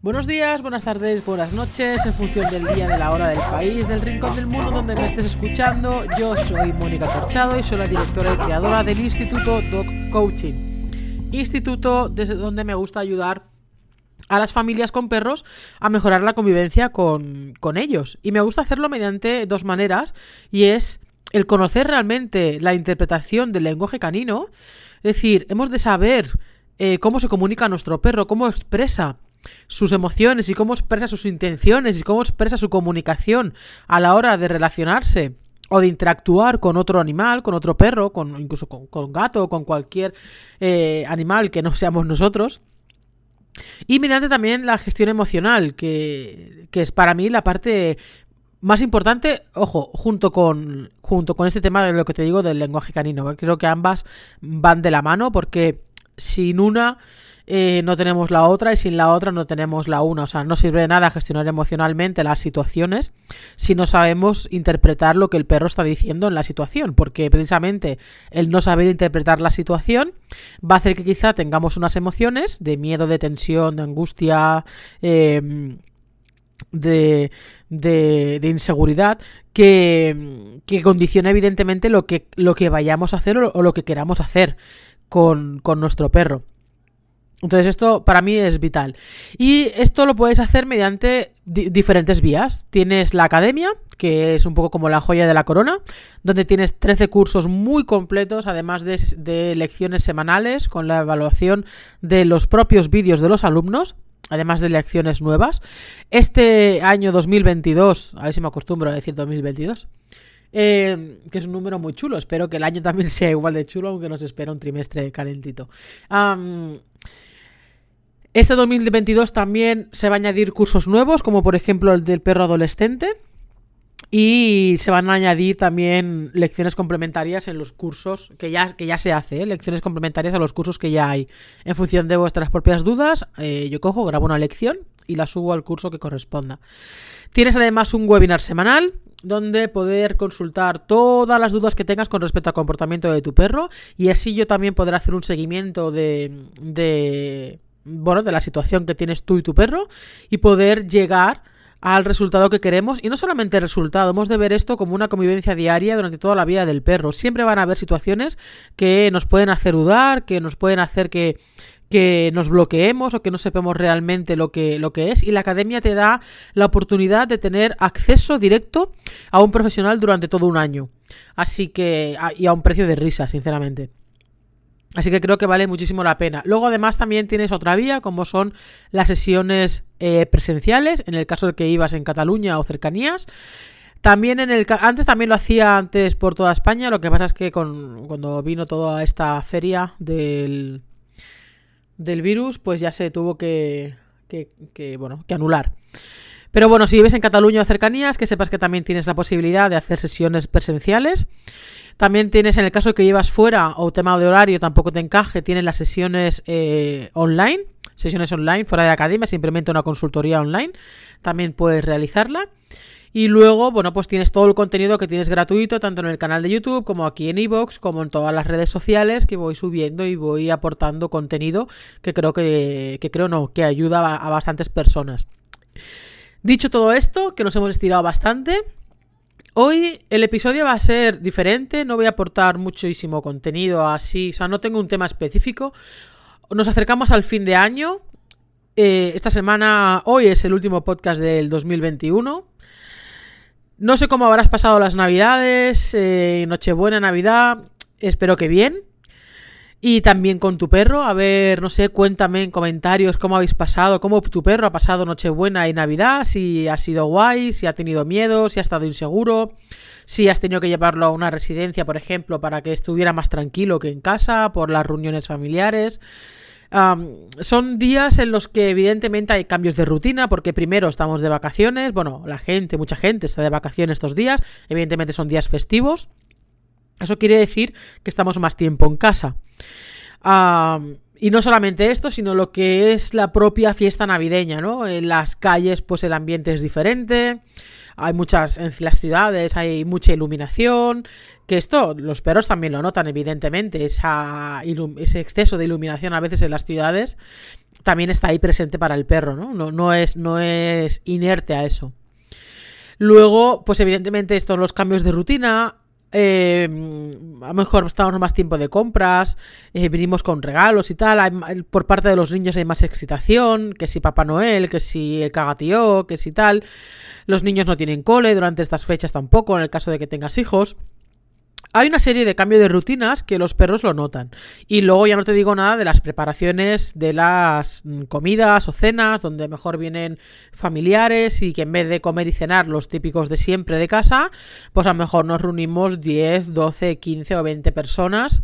Buenos días, buenas tardes, buenas noches, en función del día, de la hora, del país, del rincón del mundo donde me estés escuchando. Yo soy Mónica Corchado y soy la directora y creadora del Instituto Dog Coaching. Instituto desde donde me gusta ayudar a las familias con perros a mejorar la convivencia con, con ellos. Y me gusta hacerlo mediante dos maneras y es el conocer realmente la interpretación del lenguaje canino, es decir, hemos de saber eh, cómo se comunica nuestro perro, cómo expresa sus emociones y cómo expresa sus intenciones y cómo expresa su comunicación a la hora de relacionarse o de interactuar con otro animal, con otro perro, con incluso con, con gato o con cualquier eh, animal que no seamos nosotros. Y mediante también la gestión emocional, que, que es para mí la parte más importante, ojo, junto con, junto con este tema de lo que te digo del lenguaje canino. Creo que ambas van de la mano porque sin una eh, no tenemos la otra y sin la otra no tenemos la una. O sea, no sirve de nada gestionar emocionalmente las situaciones si no sabemos interpretar lo que el perro está diciendo en la situación. Porque precisamente el no saber interpretar la situación va a hacer que quizá tengamos unas emociones de miedo, de tensión, de angustia. Eh, de, de, de, inseguridad que, que, condiciona evidentemente lo que, lo que vayamos a hacer o, o lo que queramos hacer con, con, nuestro perro. Entonces esto para mí es vital. Y esto lo puedes hacer mediante di diferentes vías. Tienes la academia, que es un poco como la joya de la corona, donde tienes 13 cursos muy completos, además de, de lecciones semanales con la evaluación de los propios vídeos de los alumnos además de lecciones nuevas. Este año 2022, a ver si me acostumbro a decir 2022, eh, que es un número muy chulo. Espero que el año también sea igual de chulo, aunque nos espera un trimestre calentito. Um, este 2022 también se va a añadir cursos nuevos, como por ejemplo el del perro adolescente. Y se van a añadir también lecciones complementarias en los cursos que ya, que ya se hace, ¿eh? lecciones complementarias a los cursos que ya hay. En función de vuestras propias dudas, eh, yo cojo, grabo una lección y la subo al curso que corresponda. Tienes además un webinar semanal donde poder consultar todas las dudas que tengas con respecto al comportamiento de tu perro y así yo también podré hacer un seguimiento de, de bueno, de la situación que tienes tú y tu perro y poder llegar al resultado que queremos y no solamente el resultado, hemos de ver esto como una convivencia diaria durante toda la vida del perro. Siempre van a haber situaciones que nos pueden hacer dudar, que nos pueden hacer que, que nos bloqueemos o que no sepamos realmente lo que, lo que es y la academia te da la oportunidad de tener acceso directo a un profesional durante todo un año. Así que, y a un precio de risa, sinceramente. Así que creo que vale muchísimo la pena. Luego además también tienes otra vía como son las sesiones eh, presenciales, en el caso de que ibas en Cataluña o cercanías. También en el antes también lo hacía antes por toda España, lo que pasa es que con, cuando vino toda esta feria del, del virus, pues ya se tuvo que, que, que bueno, que anular. Pero bueno, si vives en Cataluña o cercanías, que sepas que también tienes la posibilidad de hacer sesiones presenciales. También tienes, en el caso que llevas fuera o tema de horario tampoco te encaje, tienes las sesiones eh, online, sesiones online fuera de academia, simplemente una consultoría online, también puedes realizarla. Y luego, bueno, pues tienes todo el contenido que tienes gratuito, tanto en el canal de YouTube como aquí en iVoox, como en todas las redes sociales que voy subiendo y voy aportando contenido que creo que, que creo no, que ayuda a bastantes personas. Dicho todo esto, que nos hemos estirado bastante, Hoy el episodio va a ser diferente, no voy a aportar muchísimo contenido así, o sea, no tengo un tema específico. Nos acercamos al fin de año. Eh, esta semana, hoy es el último podcast del 2021. No sé cómo habrás pasado las navidades, eh, Nochebuena, Navidad, espero que bien. Y también con tu perro, a ver, no sé, cuéntame en comentarios cómo habéis pasado, cómo tu perro ha pasado Nochebuena y Navidad, si ha sido guay, si ha tenido miedo, si ha estado inseguro, si has tenido que llevarlo a una residencia, por ejemplo, para que estuviera más tranquilo que en casa, por las reuniones familiares. Son días en los que evidentemente hay cambios de rutina porque primero estamos de vacaciones, bueno, la gente, mucha gente está de vacaciones estos días, evidentemente son días festivos. Eso quiere decir que estamos más tiempo en casa. Y no solamente esto, sino lo que es la propia fiesta navideña, ¿no? En las calles, pues el ambiente es diferente. Hay muchas, en las ciudades hay mucha iluminación. que esto los perros también lo notan, evidentemente, esa ese exceso de iluminación a veces en las ciudades también está ahí presente para el perro, ¿no? No, no, es, no es inerte a eso. Luego, pues evidentemente estos los cambios de rutina, eh, a lo mejor estamos más tiempo de compras, eh, venimos con regalos y tal. por parte de los niños hay más excitación, que si Papá Noel, que si el cagatío, que si tal. Los niños no tienen cole durante estas fechas tampoco, en el caso de que tengas hijos. Hay una serie de cambios de rutinas que los perros lo notan. Y luego ya no te digo nada de las preparaciones de las mm, comidas o cenas, donde mejor vienen familiares y que en vez de comer y cenar los típicos de siempre de casa, pues a lo mejor nos reunimos 10, 12, 15 o 20 personas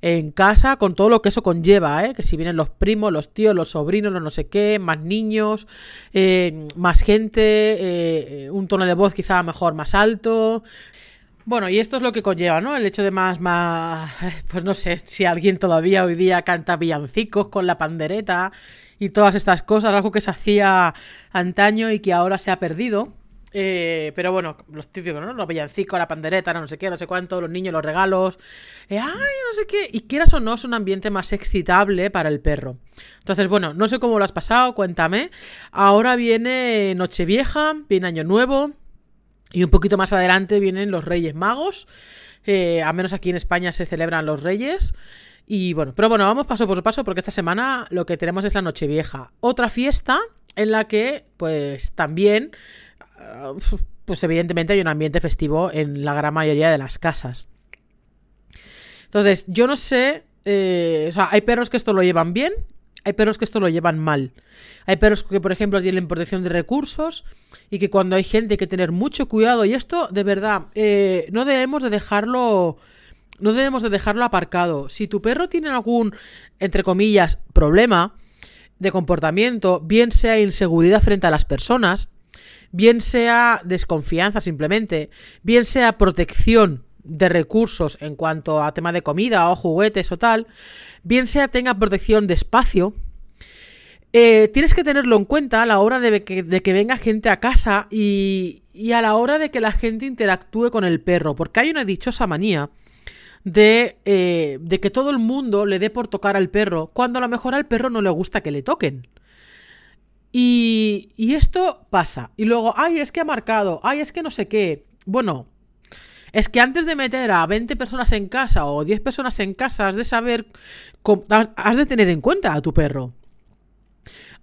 en casa con todo lo que eso conlleva, ¿eh? que si vienen los primos, los tíos, los sobrinos, los no sé qué, más niños, eh, más gente, eh, un tono de voz quizá mejor más alto. Bueno, y esto es lo que conlleva, ¿no? El hecho de más, más, pues no sé, si alguien todavía hoy día canta villancicos con la pandereta y todas estas cosas, algo que se hacía antaño y que ahora se ha perdido. Eh, pero bueno, los típicos, ¿no? Los villancicos, la pandereta, no sé qué, no sé cuánto, los niños, los regalos. Eh, ay, no sé qué. Y quieras o no, es un ambiente más excitable para el perro. Entonces, bueno, no sé cómo lo has pasado, cuéntame. Ahora viene Nochevieja, viene Año Nuevo. Y un poquito más adelante vienen los Reyes Magos. Eh, a menos aquí en España se celebran los Reyes. Y bueno, pero bueno, vamos paso por paso porque esta semana lo que tenemos es la Nochevieja. Otra fiesta en la que, pues también, ah, pues evidentemente hay un ambiente festivo en la gran mayoría de las casas. Entonces, yo no sé, eh, o sea, hay perros que esto lo llevan bien hay perros que esto lo llevan mal. Hay perros que, por ejemplo, tienen protección de recursos y que cuando hay gente hay que tener mucho cuidado. Y esto, de verdad, eh, no debemos de dejarlo. No debemos de dejarlo aparcado. Si tu perro tiene algún, entre comillas, problema de comportamiento, bien sea inseguridad frente a las personas, bien sea desconfianza simplemente, bien sea protección de recursos en cuanto a tema de comida o juguetes o tal, bien sea tenga protección de espacio, eh, tienes que tenerlo en cuenta a la hora de que, venga gente a casa y, a la hora de que la gente interactúe con el perro, porque hay una dichosa manía de, eh, de que todo el mundo le dé por tocar al perro, cuando a lo mejor al perro no le gusta que le toquen. Y, y esto pasa. Y luego, ay, es que ha marcado, ay, es que no sé qué. Bueno, es que antes de meter a 20 personas en casa o 10 personas en casa, has de saber, has de tener en cuenta a tu perro.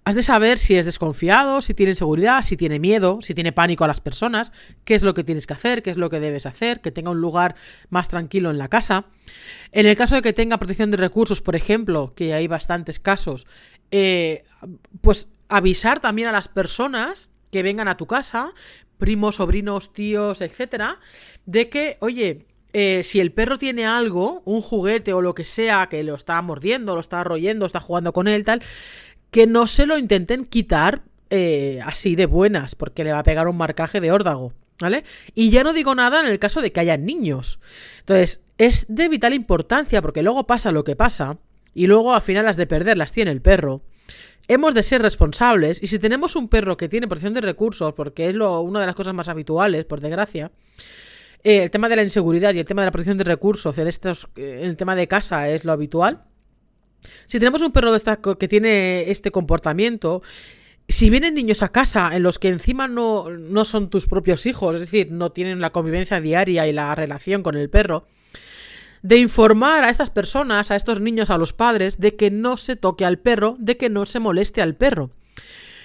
Has de saber si es desconfiado, si tiene inseguridad, si tiene miedo, si tiene pánico a las personas, qué es lo que tienes que hacer, qué es lo que debes hacer, que tenga un lugar más tranquilo en la casa. En el caso de que tenga protección de recursos, por ejemplo, que hay bastantes casos, eh, pues avisar también a las personas que vengan a tu casa primos, sobrinos, tíos, etcétera, de que, oye, eh, si el perro tiene algo, un juguete o lo que sea, que lo está mordiendo, lo está royendo, está jugando con él, tal, que no se lo intenten quitar eh, así de buenas, porque le va a pegar un marcaje de órdago, ¿vale? Y ya no digo nada en el caso de que haya niños. Entonces, es de vital importancia, porque luego pasa lo que pasa, y luego al final las de perder las tiene el perro hemos de ser responsables y si tenemos un perro que tiene protección de recursos, porque es lo, una de las cosas más habituales, por desgracia, eh, el tema de la inseguridad y el tema de la protección de recursos en, estos, en el tema de casa es lo habitual. Si tenemos un perro de que tiene este comportamiento, si vienen niños a casa en los que encima no, no son tus propios hijos, es decir, no tienen la convivencia diaria y la relación con el perro, de informar a estas personas, a estos niños, a los padres, de que no se toque al perro, de que no se moleste al perro.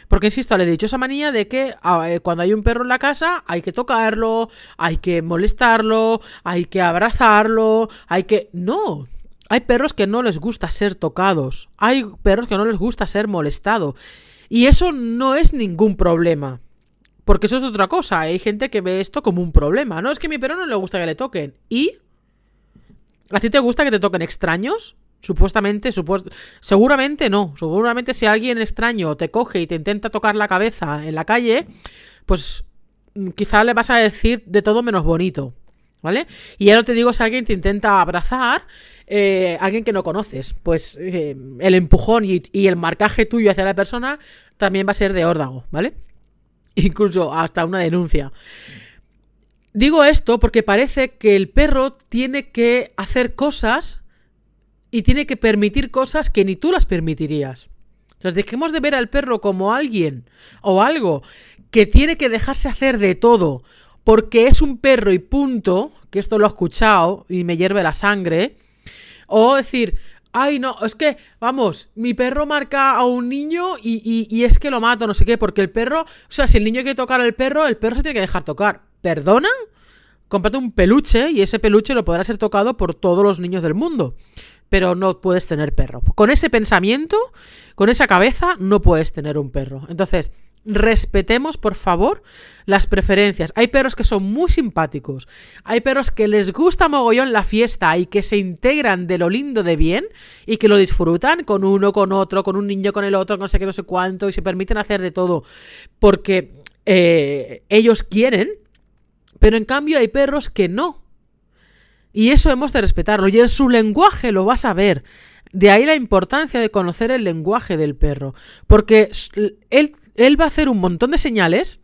Porque, insisto, le he dicho esa manía de que ah, eh, cuando hay un perro en la casa hay que tocarlo, hay que molestarlo, hay que abrazarlo, hay que... No, hay perros que no les gusta ser tocados, hay perros que no les gusta ser molestado. Y eso no es ningún problema. Porque eso es otra cosa. Hay gente que ve esto como un problema. No es que mi perro no le gusta que le toquen. ¿Y? ¿A ti te gusta que te toquen extraños? Supuestamente, seguramente no. Seguramente si alguien extraño te coge y te intenta tocar la cabeza en la calle, pues mm, quizá le vas a decir de todo menos bonito. ¿Vale? Y ya no te digo si alguien te intenta abrazar, eh, alguien que no conoces, pues eh, el empujón y, y, el marcaje tuyo hacia la persona también va a ser de órdago, ¿vale? Incluso hasta una denuncia. Digo esto porque parece que el perro tiene que hacer cosas y tiene que permitir cosas que ni tú las permitirías. Entonces dejemos de ver al perro como alguien o algo que tiene que dejarse hacer de todo porque es un perro y punto, que esto lo he escuchado y me hierve la sangre, o decir, ay no, es que, vamos, mi perro marca a un niño y, y, es que lo mato, no sé qué, porque el perro, o sea, si el niño quiere tocar al perro, el perro se tiene que dejar tocar. ¿Perdona? Cómprate un peluche y ese peluche lo podrá ser tocado por todos los niños del mundo. Pero no puedes tener perro. Con ese pensamiento, con esa cabeza, no puedes tener un perro. Entonces, respetemos, por favor, las preferencias. Hay perros que son muy simpáticos. Hay perros que les gusta mogollón la fiesta y que se integran de lo lindo de bien y que lo disfrutan con uno, con otro, con un niño, con el otro, no sé qué, no sé cuánto, y se permiten hacer de todo porque eh, ellos quieren. Pero en cambio hay perros que no. Y eso hemos de respetarlo. Y en su lenguaje lo vas a ver. De ahí la importancia de conocer el lenguaje del perro. Porque él, él va a hacer un montón de señales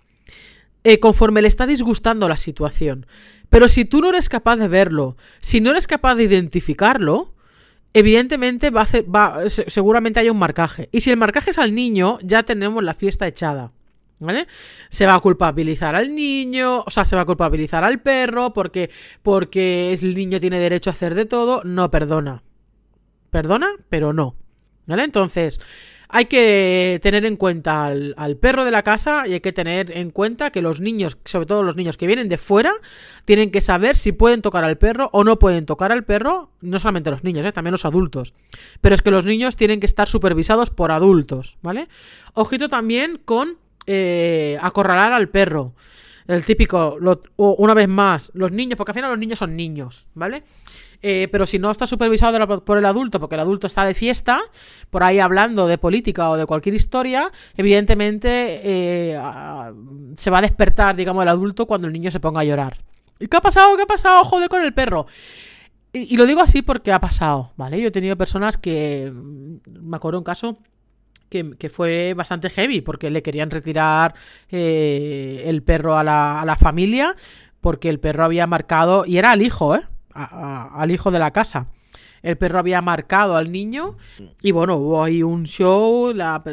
eh, conforme le está disgustando la situación. Pero si tú no eres capaz de verlo, si no eres capaz de identificarlo, evidentemente va a hacer, va, seguramente hay un marcaje. Y si el marcaje es al niño, ya tenemos la fiesta echada. ¿Vale? Se va a culpabilizar al niño, o sea, se va a culpabilizar al perro porque, porque el niño tiene derecho a hacer de todo. No perdona. Perdona, pero no. ¿Vale? Entonces, hay que tener en cuenta al, perro de la casa y hay que tener en cuenta que los niños, sobre todo los niños que vienen de fuera, tienen que saber si pueden tocar al perro o no pueden tocar al perro, no solamente los niños, ¿eh? también los adultos. Pero es que los niños tienen que estar supervisados por adultos, ¿vale? Ojito también con eh, acorralar al perro. El típico, o una vez más, los niños, porque al final los niños son niños, ¿vale? Eh, pero si no está supervisado por el adulto, porque el adulto está de fiesta, por ahí hablando de política o de cualquier historia, evidentemente eh, se va a despertar, digamos, el adulto cuando el niño se ponga a llorar. ¿Y qué ha pasado? ¿Qué ha pasado? Joder con el perro. Y, lo digo así porque ha pasado, ¿vale? Yo he tenido personas que. Mm, me acuerdo un caso que, fue bastante heavy porque le querían retirar eh, el perro a la, a la, familia porque el perro había marcado y era el hijo, ¿eh? al hijo de la casa. El perro había marcado al niño y bueno, hubo ahí un show, la,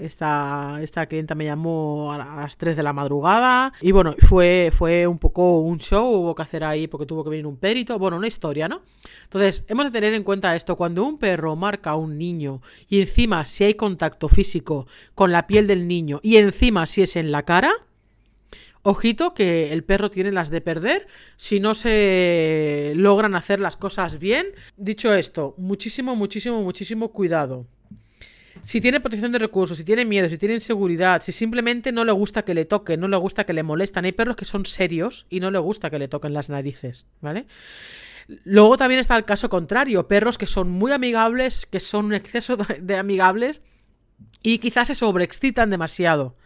esta, esta clienta me llamó a las 3 de la madrugada y bueno, fue, fue un poco un show, hubo que hacer ahí porque tuvo que venir un perito, bueno, una historia, ¿no? Entonces, hemos de tener en cuenta esto, cuando un perro marca a un niño y encima si hay contacto físico con la piel del niño y encima si es en la cara, Ojito que el perro tiene las de perder si no se logran hacer las cosas bien. Dicho esto, muchísimo, muchísimo, muchísimo cuidado. Si tiene protección de recursos, si tiene miedo, si tiene inseguridad, si simplemente no le gusta que le toquen, no le gusta que le molestan. Hay perros que son serios y no le gusta que le toquen las narices, ¿vale? Luego también está el caso contrario, perros que son muy amigables, que son un exceso de amigables y quizás se sobreexcitan demasiado.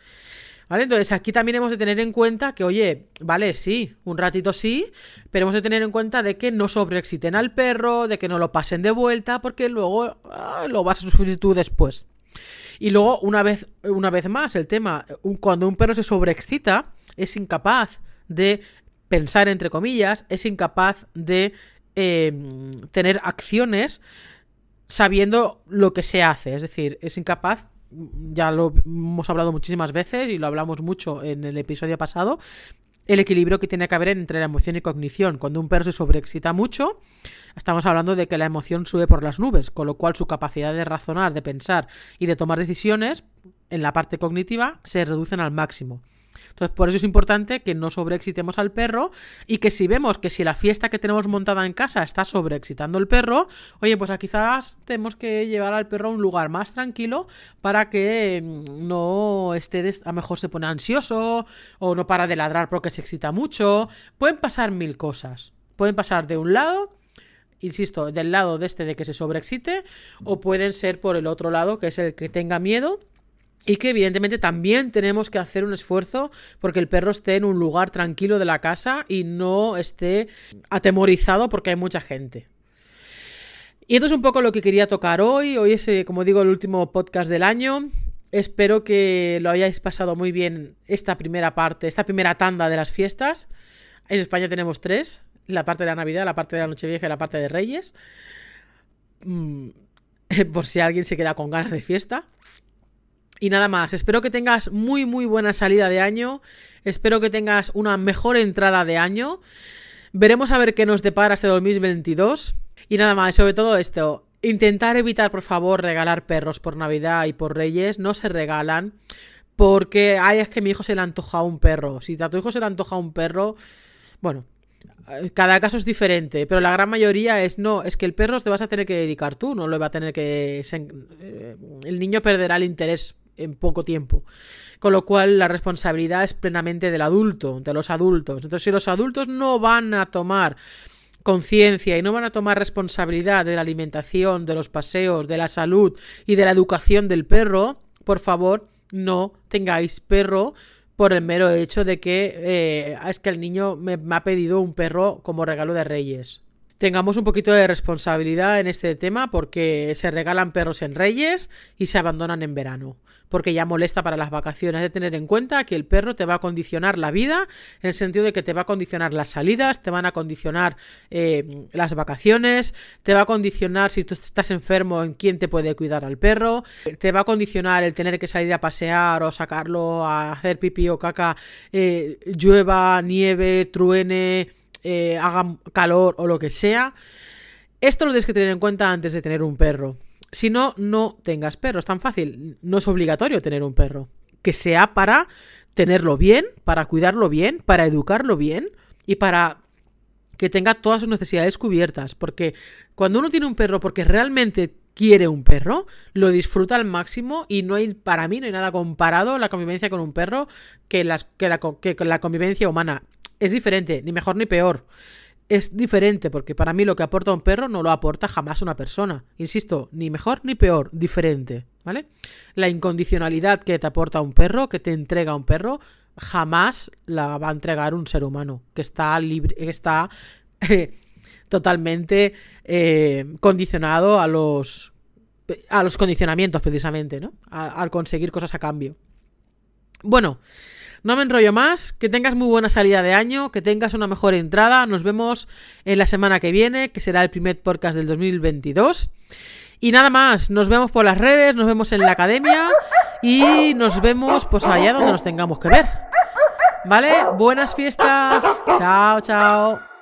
Entonces aquí también hemos de tener en cuenta que, oye, vale, sí, un ratito sí, pero hemos de tener en cuenta de que no sobreexciten al perro, de que no lo pasen de vuelta, porque luego ah, lo vas a sufrir tú después. Y luego, una vez, una vez más, el tema, cuando un perro se sobreexcita, es incapaz de pensar, entre comillas, es incapaz de em, tener acciones sabiendo lo que se hace. Es decir, es incapaz ya lo hemos hablado muchísimas veces y lo hablamos mucho en el episodio pasado, el equilibrio que tiene que haber entre la emoción y cognición. Cuando un perro se sobreexcita mucho, estamos hablando de que la emoción sube por las nubes, con lo cual su capacidad de razonar, de pensar y de tomar decisiones en la parte cognitiva se reducen al máximo. Entonces, por eso es importante que no sobreexcitemos al perro y que si vemos que si la fiesta que tenemos montada en casa está sobreexcitando el perro, oye, pues quizás tenemos que llevar al perro a un lugar más tranquilo para que mm, no esté, a lo mejor se pone ansioso o no para de ladrar porque se excita mucho. Pueden pasar mil cosas. Pueden pasar de un lado insisto, del lado de este de que se sobreexcite, o pueden ser por el otro lado, que es el que tenga miedo y que evidentemente también tenemos que hacer un esfuerzo porque el perro esté en un lugar tranquilo de la casa y no esté atemorizado porque hay mucha gente. Y esto es un poco lo que quería tocar hoy. Hoy es, eh, como digo, el último podcast del año. Espero que lo hayáis pasado muy bien esta primera parte, esta primera tanda de las fiestas. En España tenemos tres. La parte de la Navidad, la parte de la Nochevieja y la parte de Reyes. Mm, por si alguien se queda con ganas de fiesta. Y nada más, espero que tengas muy muy buena salida de año, espero que tengas una mejor entrada de año. Veremos a ver qué nos depara este 2022. Y nada más, sobre todo esto, intentar evitar por favor regalar perros por Navidad y por Reyes, no se regalan. Porque, ay, es que mi hijo se le antoja un perro. Si a tu hijo se le antoja un perro, bueno, cada caso es diferente, pero la gran mayoría es no, es que el perro te vas a tener que dedicar tú, no lo va a tener que... Eh, el niño perderá el interés en poco tiempo. Con lo cual la responsabilidad es plenamente del adulto, de los adultos. Entonces si los adultos no van a tomar conciencia y no van a tomar responsabilidad de la alimentación, de los paseos, de la salud y de la educación del perro, por favor, no tengáis perro por el mero hecho de que eh, es que el niño me, ha pedido un perro como regalo de Reyes tengamos un poquito de responsabilidad en este tema porque se regalan perros en Reyes y se abandonan en verano. Porque ya molesta para las vacaciones de tener en cuenta que el perro te va a condicionar la vida, en el sentido de que te va a condicionar las salidas, te van a condicionar eh, las vacaciones, te va a condicionar si tú estás enfermo en quién te puede cuidar al perro, te va a condicionar el tener que salir a pasear o sacarlo a hacer pipí o caca, eh, llueva, nieve, truene, eh, haga calor o lo que sea. Esto lo tienes que tener en cuenta antes de tener un perro. Si no, no tengas perro. Es tan fácil. No es obligatorio tener un perro. Que sea para tenerlo bien, para cuidarlo bien, para educarlo bien y para que tenga todas sus necesidades cubiertas. Porque cuando uno tiene un perro porque realmente quiere un perro, lo disfruta al máximo y no hay, para mí, no hay nada comparado la convivencia con un perro que, las, que, la, que la convivencia humana es diferente, ni mejor ni peor. Es diferente porque para mí lo que aporta un perro no lo aporta jamás una persona. Insisto, ni mejor ni peor, diferente, ¿vale? La incondicionalidad que te aporta un perro, que te entrega un perro, jamás la va a entregar un ser humano que está libre, que está eh, totalmente eh, condicionado a los a los condicionamientos precisamente, ¿no? al conseguir cosas a cambio. Bueno, no me enrollo más, que tengas muy buena salida de año, que tengas una mejor entrada. Nos vemos en la semana que viene, que será el primer podcast del 2022. Y nada más, nos vemos por las redes, nos vemos en la academia y nos vemos pues allá donde nos tengamos que ver. ¿Vale? Buenas fiestas. Chao, chao.